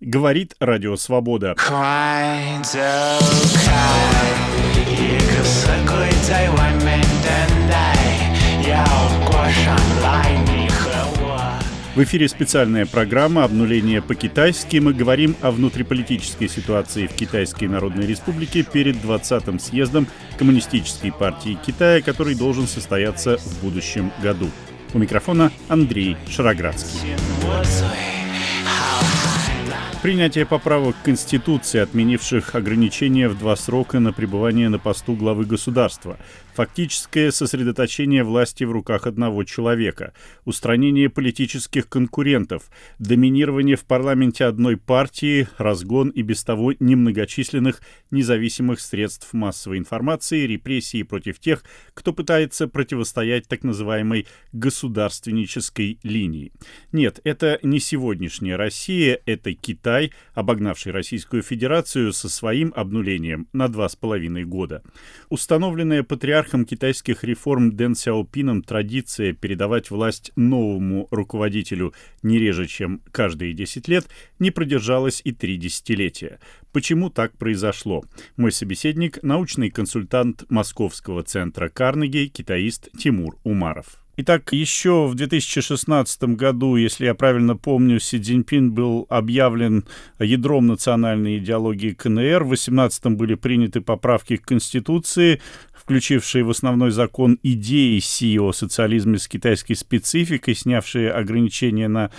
Говорит Радио Свобода. В эфире специальная программа «Обнуление по-китайски». Мы говорим о внутриполитической ситуации в Китайской Народной Республике перед 20-м съездом Коммунистической партии Китая, который должен состояться в будущем году. У микрофона Андрей Шароградский. Принятие поправок к Конституции, отменивших ограничения в два срока на пребывание на посту главы государства, фактическое сосредоточение власти в руках одного человека, устранение политических конкурентов, доминирование в парламенте одной партии, разгон и без того немногочисленных независимых средств массовой информации, репрессии против тех, кто пытается противостоять так называемой государственнической линии. Нет, это не сегодняшняя Россия, это Китай, обогнавший Российскую Федерацию со своим обнулением на два с половиной года. Установленная патриархом китайских реформ Дэн Сяопином традиция передавать власть новому руководителю не реже, чем каждые 10 лет, не продержалась и три десятилетия. Почему так произошло? Мой собеседник – научный консультант Московского центра Карнеги, китаист Тимур Умаров. Итак, еще в 2016 году, если я правильно помню, Си Цзиньпин был объявлен ядром национальной идеологии КНР. В 2018 были приняты поправки к Конституции включившие в основной закон идеи Си о социализме с китайской спецификой, снявшие ограничения на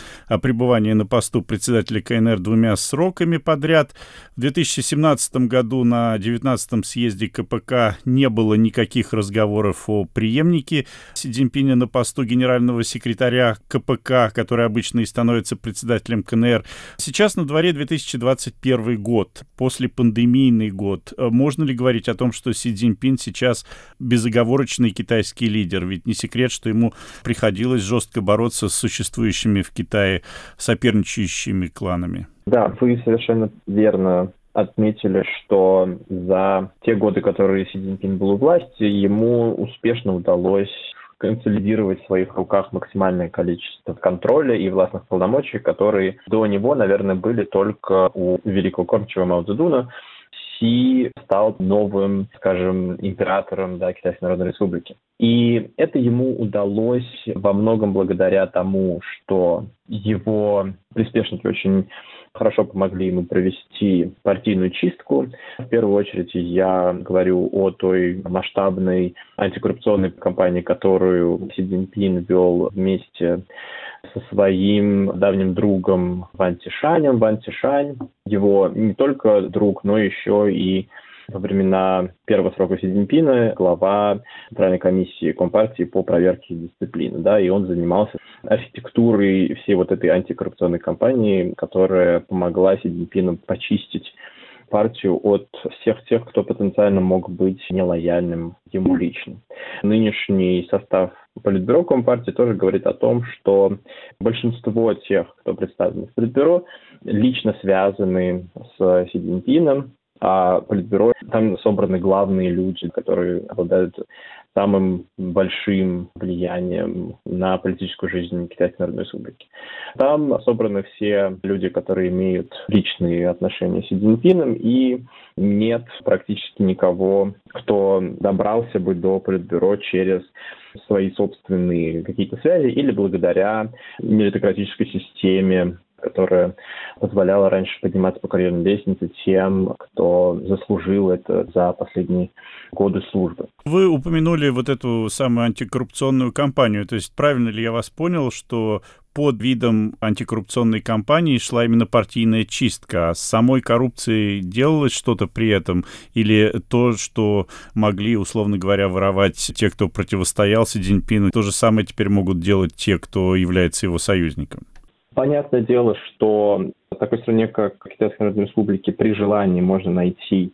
пребывание на посту председателя КНР двумя сроками подряд. В 2017 году на 19-м съезде КПК не было никаких разговоров о преемнике Си Цзиньпиня на посту генерального секретаря КПК, который обычно и становится председателем КНР. Сейчас на дворе 2021 год, после пандемийный год. Можно ли говорить о том, что Си Цзиньпин сейчас безоговорочный китайский лидер. Ведь не секрет, что ему приходилось жестко бороться с существующими в Китае соперничающими кланами. Да, вы совершенно верно отметили, что за те годы, которые Си Цзиньпин был у власти, ему успешно удалось консолидировать в своих руках максимальное количество контроля и властных полномочий, которые до него, наверное, были только у великого кормчего Мао Си стал новым, скажем, императором да, Китайской Народной Республики. И это ему удалось во многом благодаря тому, что его приспешники очень хорошо помогли ему провести партийную чистку. В первую очередь я говорю о той масштабной антикоррупционной кампании, которую Си Цзиньпин вел вместе со своим давним другом Ван Тишанем. Ван Тишань, его не только друг, но еще и во времена первого срока Си Цзиньпина глава Центральной комиссии Компартии по проверке дисциплины, да, и он занимался архитектурой всей вот этой антикоррупционной кампании, которая помогла Си Цзиньпину почистить партию от всех тех, кто потенциально мог быть нелояльным ему лично. Нынешний состав Политбюро Компартии тоже говорит о том, что большинство тех, кто представлен в Политбюро, лично связаны с Си Цзиньпином, а Политбюро, там собраны главные люди, которые обладают самым большим влиянием на политическую жизнь Китайской Народной Республики. Там собраны все люди, которые имеют личные отношения с Цзиньпином, и нет практически никого, кто добрался бы до Политбюро через свои собственные какие-то связи или благодаря меритократической системе которая позволяла раньше подниматься по карьерной лестнице тем, кто заслужил это за последние годы службы. Вы упомянули вот эту самую антикоррупционную кампанию. То есть правильно ли я вас понял, что под видом антикоррупционной кампании шла именно партийная чистка. А с самой коррупцией делалось что-то при этом? Или то, что могли, условно говоря, воровать те, кто противостоял Си Цзиньпину, то же самое теперь могут делать те, кто является его союзником? Понятное дело, что в такой стране, как Китайская Народная Республика, при желании можно найти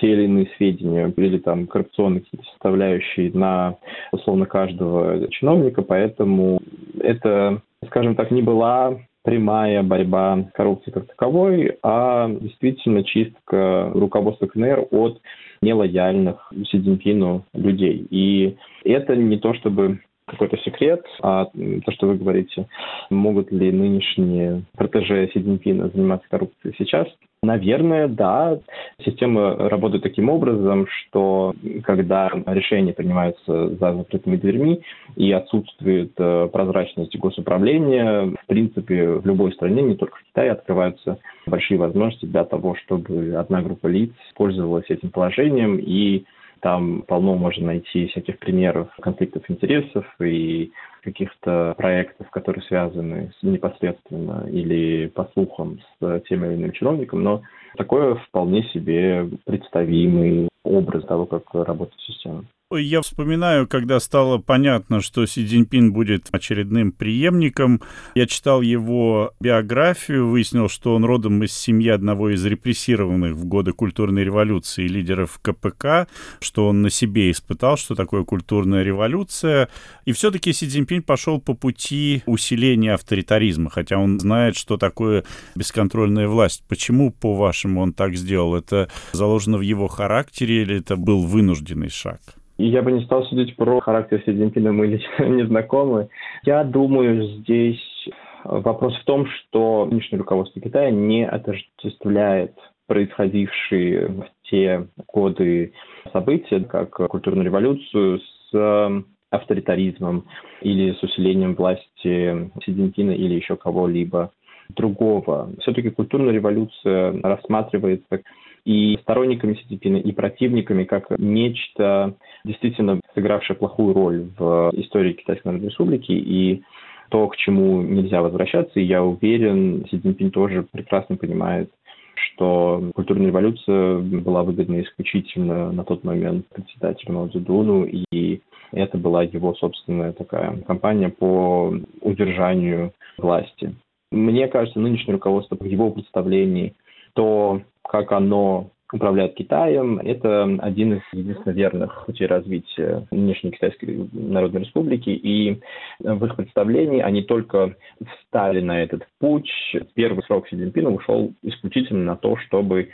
те или иные сведения или там коррупционные составляющие на условно каждого чиновника, поэтому это, скажем так, не была прямая борьба с коррупцией как таковой, а действительно чистка руководства КНР от нелояльных Си Цзиньпину людей. И это не то чтобы какой-то секрет, а то, что вы говорите, могут ли нынешние протеже Си заниматься коррупцией сейчас, Наверное, да. Система работает таким образом, что когда решения принимаются за закрытыми дверьми и отсутствует э, прозрачность госуправления, в принципе, в любой стране, не только в Китае, открываются большие возможности для того, чтобы одна группа лиц пользовалась этим положением и там полно можно найти всяких примеров конфликтов интересов и каких-то проектов, которые связаны с, непосредственно или по слухам с тем или иным чиновником, но такое вполне себе представимый образ того, как работает система. Я вспоминаю, когда стало понятно, что Си Цзиньпин будет очередным преемником. Я читал его биографию, выяснил, что он родом из семьи одного из репрессированных в годы культурной революции лидеров КПК, что он на себе испытал, что такое культурная революция. И все-таки Си Цзиньпин пошел по пути усиления авторитаризма, хотя он знает, что такое бесконтрольная власть. Почему, по-вашему, он так сделал? Это заложено в его характере или это был вынужденный шаг? Я бы не стал судить про характер Си Цзиньпина, мы лично не знакомы. Я думаю, здесь вопрос в том, что нынешнее руководство Китая не отождествляет происходившие в те годы события, как культурную революцию, с авторитаризмом или с усилением власти Си Цзиньпина или еще кого-либо другого. Все-таки культурная революция рассматривается и сторонниками Си Цзиньпина, и противниками как нечто, действительно сыгравшее плохую роль в истории Китайской Народной Республики, и то, к чему нельзя возвращаться, и я уверен, Си Цзиньпин тоже прекрасно понимает, что культурная революция была выгодна исключительно на тот момент председателю Мао Цзэдуну, и это была его собственная такая кампания по удержанию власти. Мне кажется, нынешнее руководство в его представлении то, как оно управляет Китаем. Это один из единственно верных путей развития нынешней Китайской Народной Республики. И в их представлении они только встали на этот путь. Первый срок Си Цзиньпина ушел исключительно на то, чтобы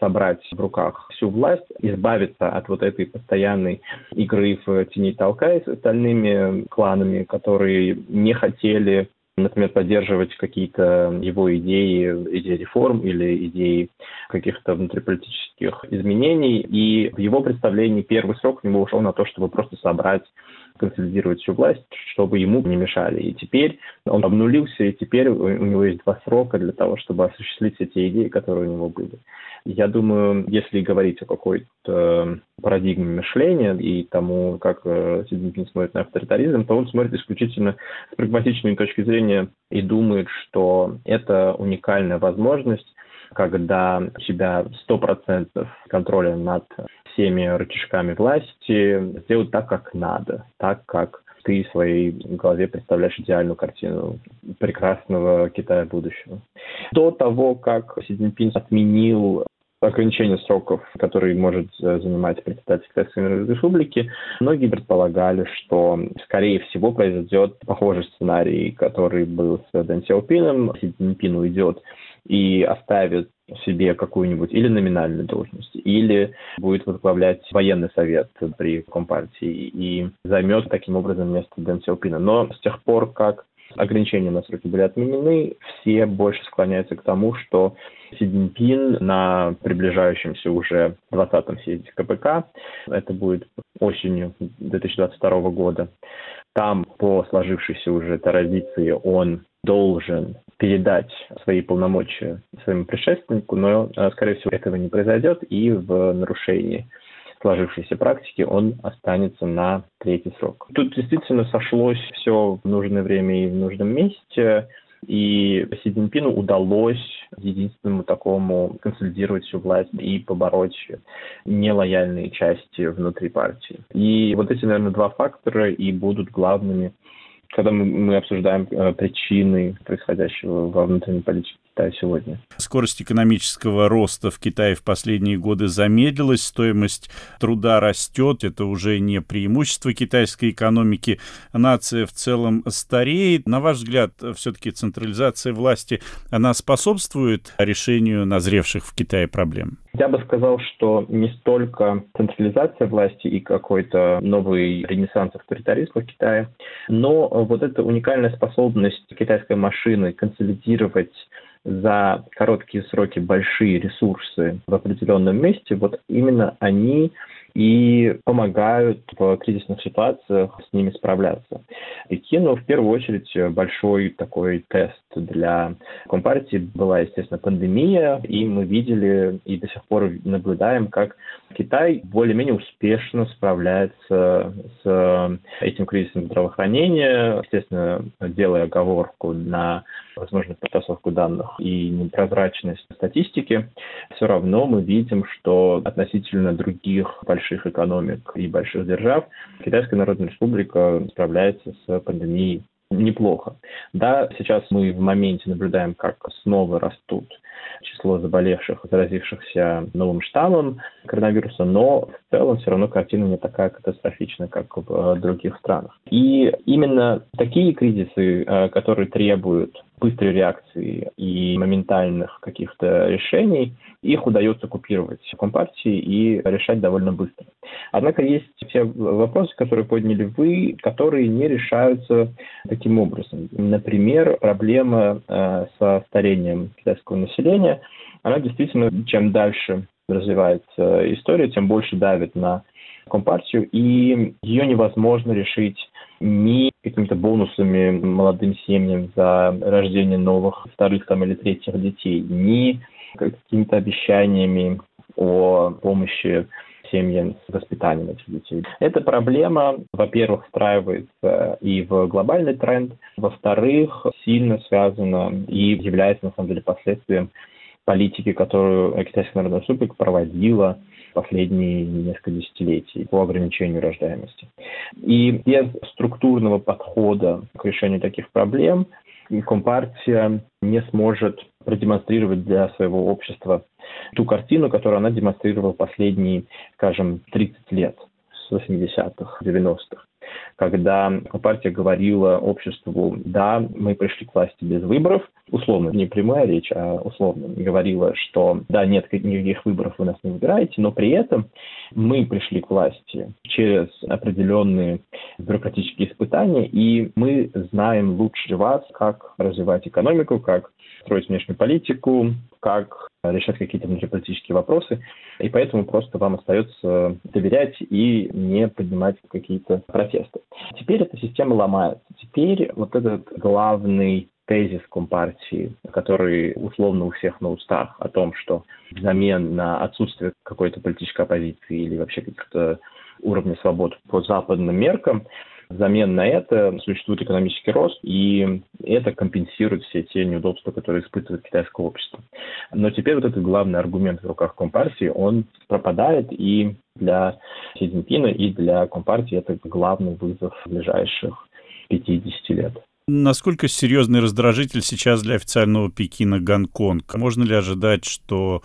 собрать в руках всю власть, избавиться от вот этой постоянной игры в тени толкая с остальными кланами, которые не хотели например, поддерживать какие-то его идеи, идеи реформ или идеи каких-то внутриполитических изменений. И в его представлении первый срок у него ушел на то, чтобы просто собрать консолидировать всю власть, чтобы ему не мешали. И теперь он обнулился, и теперь у него есть два срока для того, чтобы осуществить эти идеи, которые у него были. Я думаю, если говорить о какой-то парадигме мышления и тому, как э, Си Цзиньпин смотрит на авторитаризм, то он смотрит исключительно с прагматичной точки зрения и думает, что это уникальная возможность когда у тебя 100% контроля над всеми рычажками власти, сделать так, как надо, так, как ты в своей голове представляешь идеальную картину прекрасного Китая будущего. До того, как Си Цзиньпин отменил ограничение сроков, которые может занимать председатель Китайской Республики, многие предполагали, что, скорее всего, произойдет похожий сценарий, который был с Дэн Сяопином. Си Цзиньпин уйдет и оставит себе какую-нибудь или номинальную должность, или будет возглавлять военный совет при Компартии и займет таким образом место Дэн Сяопина. Но с тех пор, как ограничения на сроки были отменены, все больше склоняются к тому, что Си Цзиньпин на приближающемся уже 20-м съезде КПК, это будет осенью 2022 года, там по сложившейся уже традиции он должен передать свои полномочия своему предшественнику, но, э, скорее всего, этого не произойдет, и в нарушении сложившейся практики он останется на третий срок. Тут действительно сошлось все в нужное время и в нужном месте, и Си Цзиньпину удалось единственному такому консолидировать всю власть и побороть нелояльные части внутри партии. И вот эти, наверное, два фактора и будут главными когда мы, мы обсуждаем э, причины происходящего во внутренней политике Китая сегодня. Скорость экономического роста в Китае в последние годы замедлилась, стоимость труда растет, это уже не преимущество китайской экономики, нация в целом стареет. На ваш взгляд, все-таки централизация власти, она способствует решению назревших в Китае проблем? Я бы сказал, что не столько централизация власти и какой-то новый ренессанс авторитаризма в Китае, но вот эта уникальная способность китайской машины консолидировать за короткие сроки большие ресурсы в определенном месте, вот именно они и помогают в кризисных ситуациях с ними справляться. Пекину в первую очередь большой такой тест для Компартии была, естественно, пандемия, и мы видели и до сих пор наблюдаем, как Китай более-менее успешно справляется с этим кризисом здравоохранения, естественно, делая оговорку на возможную потасовку данных и непрозрачность статистики, все равно мы видим, что относительно других больших экономик и больших держав Китайская Народная Республика справляется с пандемией неплохо. Да, сейчас мы в моменте наблюдаем, как снова растут число заболевших, заразившихся новым штаммом коронавируса, но в целом все равно картина не такая катастрофичная, как в других странах. И именно такие кризисы, э, которые требуют быстрой реакции и моментальных каких-то решений, их удается купировать Компартии и решать довольно быстро. Однако есть те вопросы, которые подняли вы, которые не решаются таким образом. Например, проблема э, со старением китайского населения, она действительно, чем дальше развивается история, тем больше давит на Компартию, и ее невозможно решить ни какими-то бонусами молодым семьям за рождение новых, вторых там, или третьих детей, ни какими-то обещаниями о помощи семьям с воспитанием этих детей. Эта проблема, во-первых, встраивается и в глобальный тренд, во-вторых, сильно связана и является, на самом деле, последствием политики, которую Китайская Народная Республика проводила последние несколько десятилетий по ограничению рождаемости. И без структурного подхода к решению таких проблем Компартия не сможет продемонстрировать для своего общества ту картину, которую она демонстрировала последние, скажем, 30 лет с 80-х, 90-х когда партия говорила обществу, да, мы пришли к власти без выборов, условно, не прямая речь, а условно, говорила, что да, нет никаких выборов, вы нас не выбираете, но при этом мы пришли к власти через определенные бюрократические испытания, и мы знаем лучше вас, как развивать экономику, как строить внешнюю политику, как решать какие-то внутриполитические вопросы, и поэтому просто вам остается доверять и не поднимать какие-то протесты. Теперь эта система ломается. Теперь вот этот главный тезис Компартии, который условно у всех на устах, о том, что взамен на отсутствие какой-то политической оппозиции или вообще каких-то уровня свобод по западным меркам, Взамен на это существует экономический рост, и это компенсирует все те неудобства, которые испытывает китайское общество. Но теперь вот этот главный аргумент в руках Компартии, он пропадает, и для Си Цзиньпина, и для Компартии это главный вызов ближайших 50 лет. Насколько серьезный раздражитель сейчас для официального Пекина Гонконг? Можно ли ожидать, что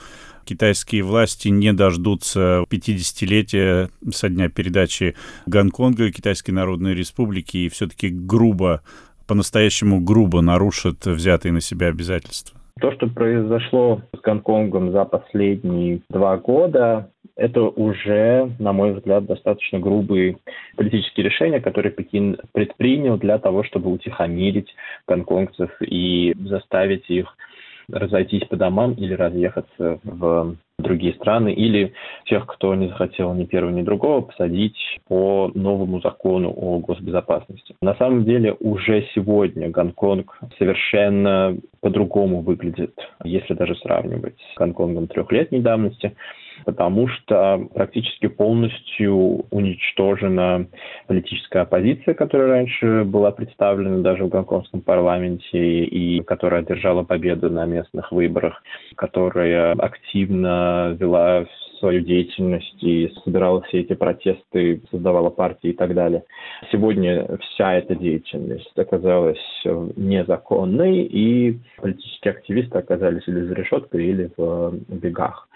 китайские власти не дождутся 50-летия со дня передачи Гонконга Китайской Народной Республики и все-таки грубо, по-настоящему грубо нарушат взятые на себя обязательства? То, что произошло с Гонконгом за последние два года, это уже, на мой взгляд, достаточно грубые политические решения, которые Пекин предпринял для того, чтобы утихомирить гонконгцев и заставить их разойтись по домам или разъехаться в другие страны, или тех, кто не захотел ни первого, ни другого, посадить по новому закону о госбезопасности. На самом деле уже сегодня Гонконг совершенно по-другому выглядит, если даже сравнивать с Гонконгом трехлетней давности потому что практически полностью уничтожена политическая оппозиция, которая раньше была представлена даже в гонконгском парламенте и которая одержала победу на местных выборах, которая активно вела свою деятельность и собирала все эти протесты, создавала партии и так далее. Сегодня вся эта деятельность оказалась незаконной, и политические активисты оказались или за решеткой, или в бегах.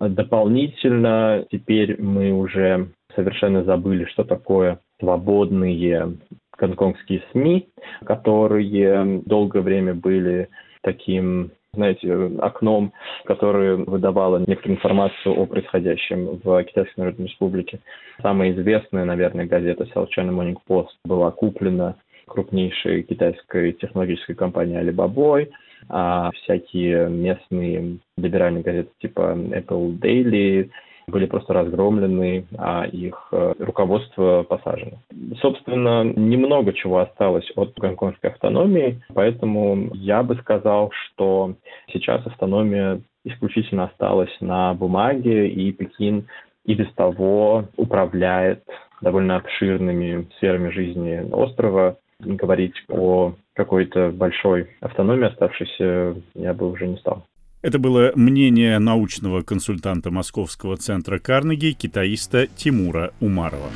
Дополнительно теперь мы уже совершенно забыли, что такое свободные гонконгские СМИ, которые долгое время были таким знаете, окном, которое выдавало некоторую информацию о происходящем в Китайской Народной Республике. Самая известная, наверное, газета South China Morning Post была куплена крупнейшей китайской технологической компанией Alibaba, а всякие местные либеральные газеты типа Apple Daily, были просто разгромлены, а их э, руководство посажено. Собственно, немного чего осталось от гонконгской автономии, поэтому я бы сказал, что сейчас автономия исключительно осталась на бумаге, и Пекин и без того управляет довольно обширными сферами жизни острова. Говорить о какой-то большой автономии оставшейся я бы уже не стал. Это было мнение научного консультанта Московского центра Карнеги, китаиста Тимура Умарова.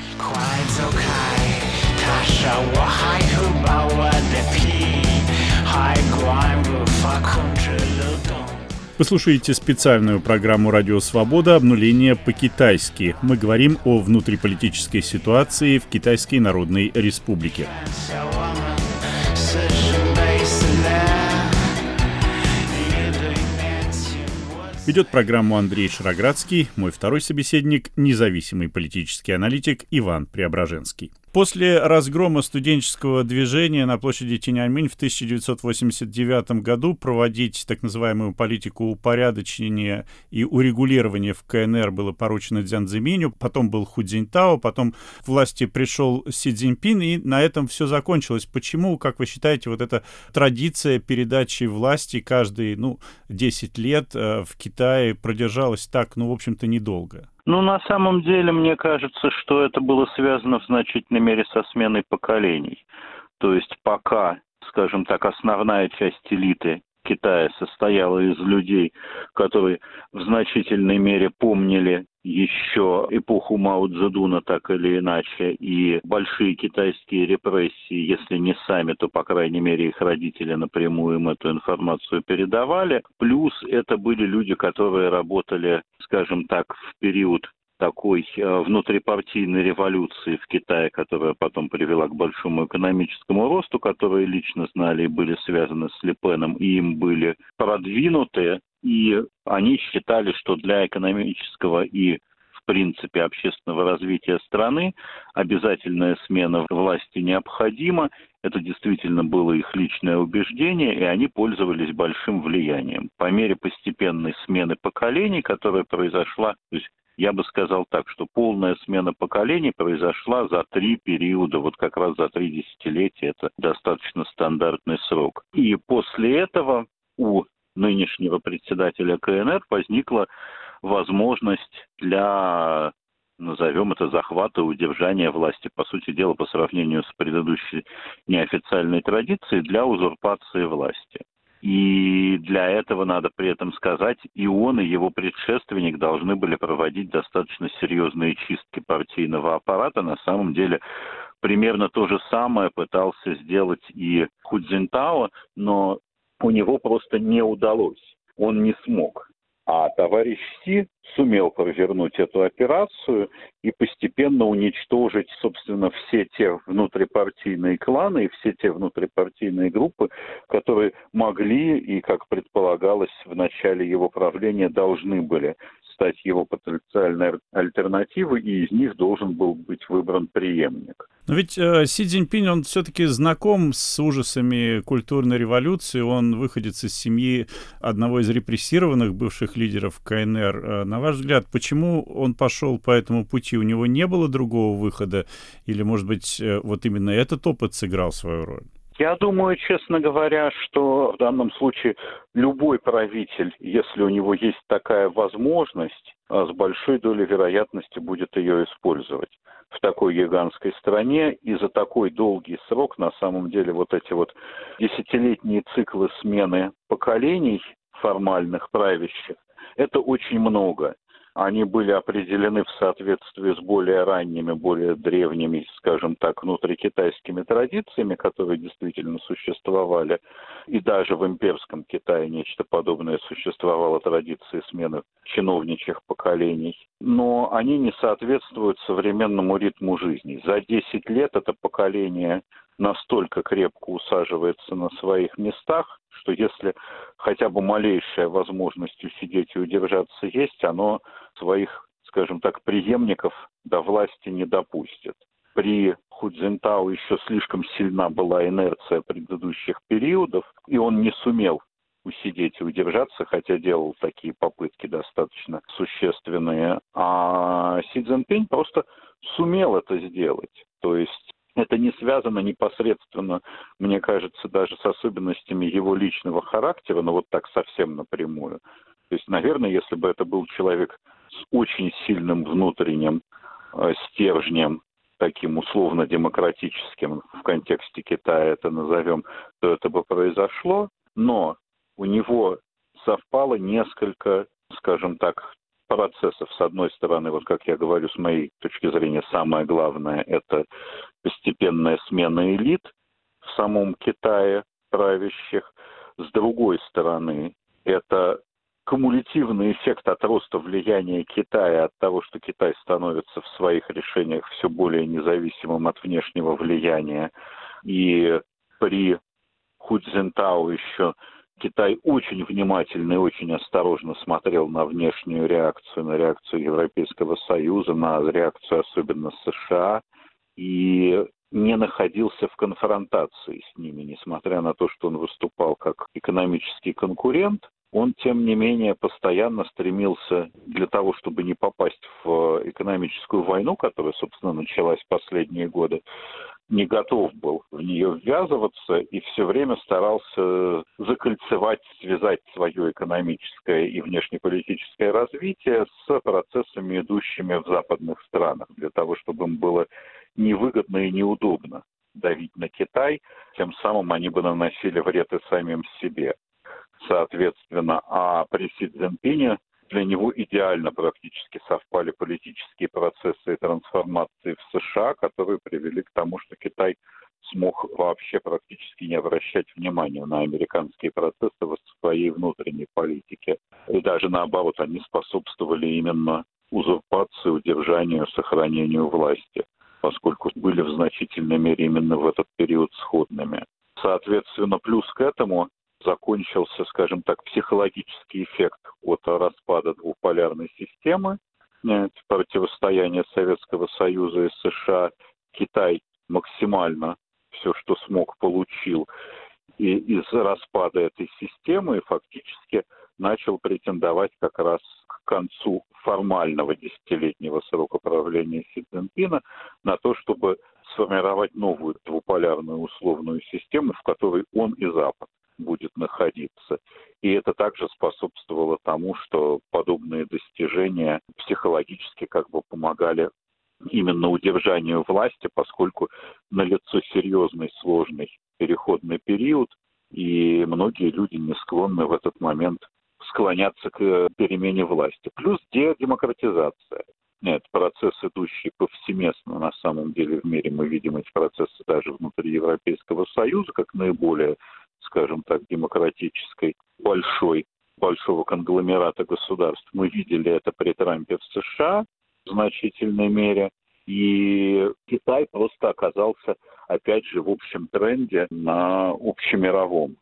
Вы слушаете специальную программу «Радио Свобода. Обнуление по-китайски». Мы говорим о внутриполитической ситуации в Китайской Народной Республике. Ведет программу Андрей Шароградский, мой второй собеседник – независимый политический аналитик Иван Преображенский. После разгрома студенческого движения на площади Тиньаньмэнь в 1989 году проводить так называемую политику упорядочения и урегулирования в КНР было поручено Дзян Цзиминю, потом был Ху Цзиньтао, потом к власти пришел Си Цзиньпин, и на этом все закончилось. Почему, как вы считаете, вот эта традиция передачи власти каждые, ну, 10 лет э, в Китае продержалась так, ну, в общем-то, недолго? Ну, на самом деле, мне кажется, что это было связано в значительной мере со сменой поколений. То есть пока, скажем так, основная часть элиты Китая состояла из людей, которые в значительной мере помнили еще эпоху Мао Цзэдуна так или иначе, и большие китайские репрессии, если не сами, то, по крайней мере, их родители напрямую им эту информацию передавали. Плюс это были люди, которые работали, скажем так, в период такой э, внутрипартийной революции в Китае, которая потом привела к большому экономическому росту, которые лично знали и были связаны с Лепеном, и им были продвинуты, и они считали, что для экономического и в принципе общественного развития страны обязательная смена власти необходима. Это действительно было их личное убеждение, и они пользовались большим влиянием. По мере постепенной смены поколений, которая произошла, то есть я бы сказал так, что полная смена поколений произошла за три периода, вот как раз за три десятилетия, это достаточно стандартный срок. И после этого у нынешнего председателя КНР возникла возможность для назовем это захвата удержания власти, по сути дела, по сравнению с предыдущей неофициальной традицией для узурпации власти. И для этого надо при этом сказать, и он, и его предшественник должны были проводить достаточно серьезные чистки партийного аппарата. На самом деле примерно то же самое пытался сделать и Худзинтао, но у него просто не удалось. Он не смог. А товарищ Си сумел провернуть эту операцию и постепенно уничтожить, собственно, все те внутрипартийные кланы и все те внутрипартийные группы, которые могли и, как предполагалось в начале его правления, должны были стать его потенциальной альтернативой, и из них должен был быть выбран преемник. Но ведь э, Си Цзиньпинь, он все-таки знаком с ужасами культурной революции, он выходит из семьи одного из репрессированных бывших лидеров КНР. Э, на ваш взгляд, почему он пошел по этому пути? У него не было другого выхода? Или, может быть, э, вот именно этот опыт сыграл свою роль? Я думаю, честно говоря, что в данном случае любой правитель, если у него есть такая возможность, а с большой долей вероятности будет ее использовать в такой гигантской стране и за такой долгий срок, на самом деле, вот эти вот десятилетние циклы смены поколений формальных правящих, это очень много. Они были определены в соответствии с более ранними, более древними, скажем так, внутрикитайскими традициями, которые действительно существовали. И даже в имперском Китае нечто подобное существовало, традиции смены чиновничьих поколений. Но они не соответствуют современному ритму жизни. За 10 лет это поколение настолько крепко усаживается на своих местах, что если хотя бы малейшая возможность усидеть и удержаться есть, оно своих, скажем так, преемников до власти не допустит. При Худзинтау еще слишком сильна была инерция предыдущих периодов, и он не сумел усидеть и удержаться, хотя делал такие попытки достаточно существенные. А Си Цзиньпинь просто сумел это сделать. То есть это не связано непосредственно, мне кажется, даже с особенностями его личного характера, но вот так совсем напрямую. То есть, наверное, если бы это был человек с очень сильным внутренним э, стержнем, таким условно-демократическим в контексте Китая это назовем, то это бы произошло. Но у него совпало несколько, скажем так, процессов. С одной стороны, вот как я говорю, с моей точки зрения, самое главное – это постепенная смена элит в самом Китае правящих. С другой стороны, это кумулятивный эффект от роста влияния Китая, от того, что Китай становится в своих решениях все более независимым от внешнего влияния. И при Худзинтау еще Китай очень внимательно и очень осторожно смотрел на внешнюю реакцию, на реакцию Европейского Союза, на реакцию особенно США, и не находился в конфронтации с ними, несмотря на то, что он выступал как экономический конкурент, он, тем не менее, постоянно стремился для того, чтобы не попасть в экономическую войну, которая, собственно, началась последние годы, не готов был в нее ввязываться и все время старался закольцевать, связать свое экономическое и внешнеполитическое развитие с процессами, идущими в западных странах, для того, чтобы им было невыгодно и неудобно давить на Китай, тем самым они бы наносили вред и самим себе. Соответственно, а при Си Цзиньпине для него идеально практически совпали политические процессы и трансформации в США, которые привели к тому, что Китай смог вообще практически не обращать внимания на американские процессы в своей внутренней политике. И даже наоборот, они способствовали именно узурпации, удержанию, сохранению власти, поскольку были в значительной мере именно в этот период сходными. Соответственно, плюс к этому закончился, скажем так, психологический эффект от распада двуполярной системы, э, противостояния Советского Союза и США. Китай максимально все, что смог, получил и из распада этой системы и фактически начал претендовать как раз концу формального десятилетнего срока правления Си Цзиньпина на то, чтобы сформировать новую двуполярную условную систему, в которой он и Запад будет находиться. И это также способствовало тому, что подобные достижения психологически как бы помогали именно удержанию власти, поскольку налицо серьезный, сложный переходный период, и многие люди не склонны в этот момент склоняться к перемене власти. Плюс демократизация. Нет, процесс, идущий повсеместно на самом деле в мире, мы видим эти процессы даже внутри Европейского Союза, как наиболее скажем так, демократической, большой, большого конгломерата государств. Мы видели это при Трампе в США в значительной мере. И Китай просто оказался, опять же, в общем тренде на общемировом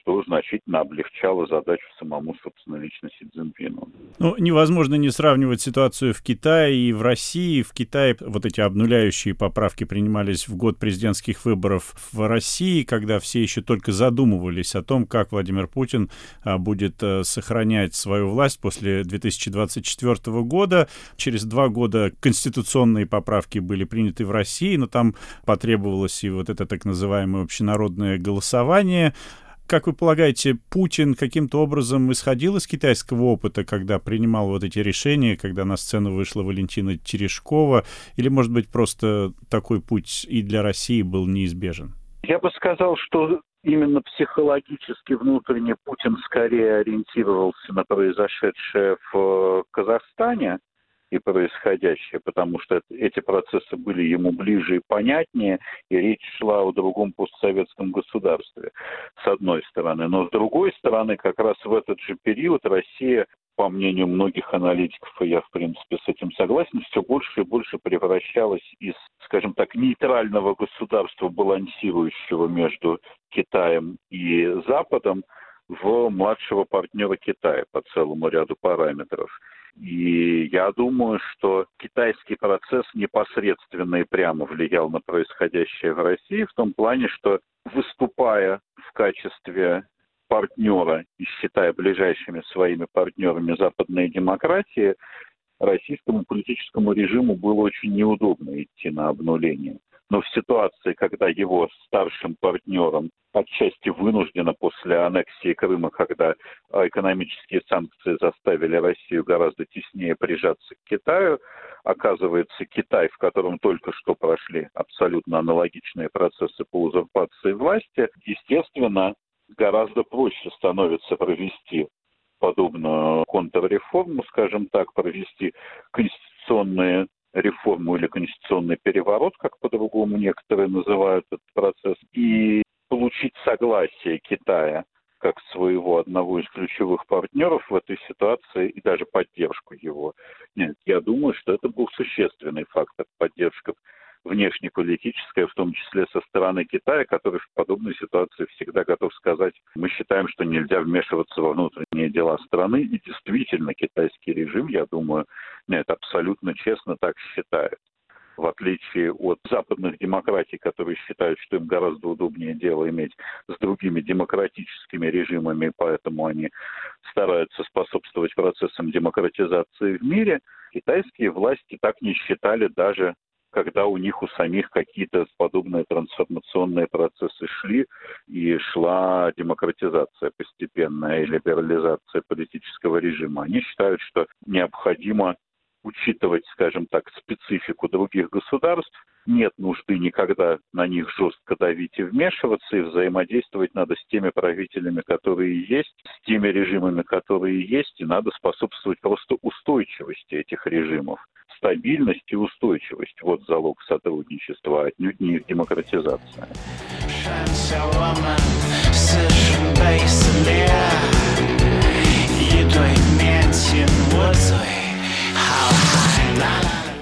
что значительно облегчало задачу самому, собственно, лично Си Цзиньпину. Ну, невозможно не сравнивать ситуацию в Китае и в России. В Китае вот эти обнуляющие поправки принимались в год президентских выборов в России, когда все еще только задумывались о том, как Владимир Путин а, будет а, сохранять свою власть после 2024 года. Через два года конституционные поправки были приняты в России, но там потребовалось и вот это так называемое общенародное голосование. Как вы полагаете, Путин каким-то образом исходил из китайского опыта, когда принимал вот эти решения, когда на сцену вышла Валентина Терешкова, или, может быть, просто такой путь и для России был неизбежен? Я бы сказал, что именно психологически внутренне Путин скорее ориентировался на произошедшее в Казахстане и происходящее, потому что эти процессы были ему ближе и понятнее, и речь шла о другом постсоветском государстве, с одной стороны. Но с другой стороны, как раз в этот же период Россия по мнению многих аналитиков, и я, в принципе, с этим согласен, все больше и больше превращалась из, скажем так, нейтрального государства, балансирующего между Китаем и Западом, в младшего партнера Китая по целому ряду параметров. И я думаю, что китайский процесс непосредственно и прямо влиял на происходящее в России в том плане, что выступая в качестве партнера и считая ближайшими своими партнерами западные демократии, российскому политическому режиму было очень неудобно идти на обнуление. Но в ситуации, когда его старшим партнером отчасти вынужденно после аннексии Крыма, когда экономические санкции заставили Россию гораздо теснее прижаться к Китаю, оказывается Китай, в котором только что прошли абсолютно аналогичные процессы по узурпации власти, естественно, гораздо проще становится провести подобную контрреформу, скажем так, провести конституционные реформу или конституционный переворот, как по-другому некоторые называют этот процесс, и получить согласие Китая как своего одного из ключевых партнеров в этой ситуации и даже поддержку его. Нет, я думаю, что это был существенный фактор поддержка внешнеполитическая, в том числе со стороны Китая, который в подобной ситуации всегда готов сказать, мы считаем, что нельзя вмешиваться во внутренние дела страны. И действительно, китайский режим, я думаю, нет, абсолютно честно так считает в отличие от западных демократий, которые считают, что им гораздо удобнее дело иметь с другими демократическими режимами, поэтому они стараются способствовать процессам демократизации в мире, китайские власти так не считали даже когда у них у самих какие-то подобные трансформационные процессы шли, и шла демократизация постепенная и либерализация политического режима. Они считают, что необходимо учитывать, скажем так, специфику других государств, нет нужды никогда на них жестко давить и вмешиваться, и взаимодействовать надо с теми правителями, которые есть, с теми режимами, которые есть, и надо способствовать просто устойчивости этих режимов стабильность и устойчивость. Вот залог сотрудничества, отнюдь не их демократизация.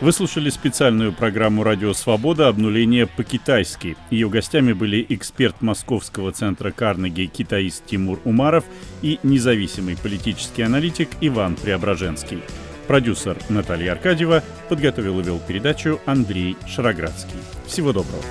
Вы слушали специальную программу «Радио Свобода. Обнуление по-китайски». Ее гостями были эксперт Московского центра Карнеги китаист Тимур Умаров и независимый политический аналитик Иван Преображенский. Продюсер Наталья Аркадьева подготовил и вел передачу Андрей Шароградский. Всего доброго.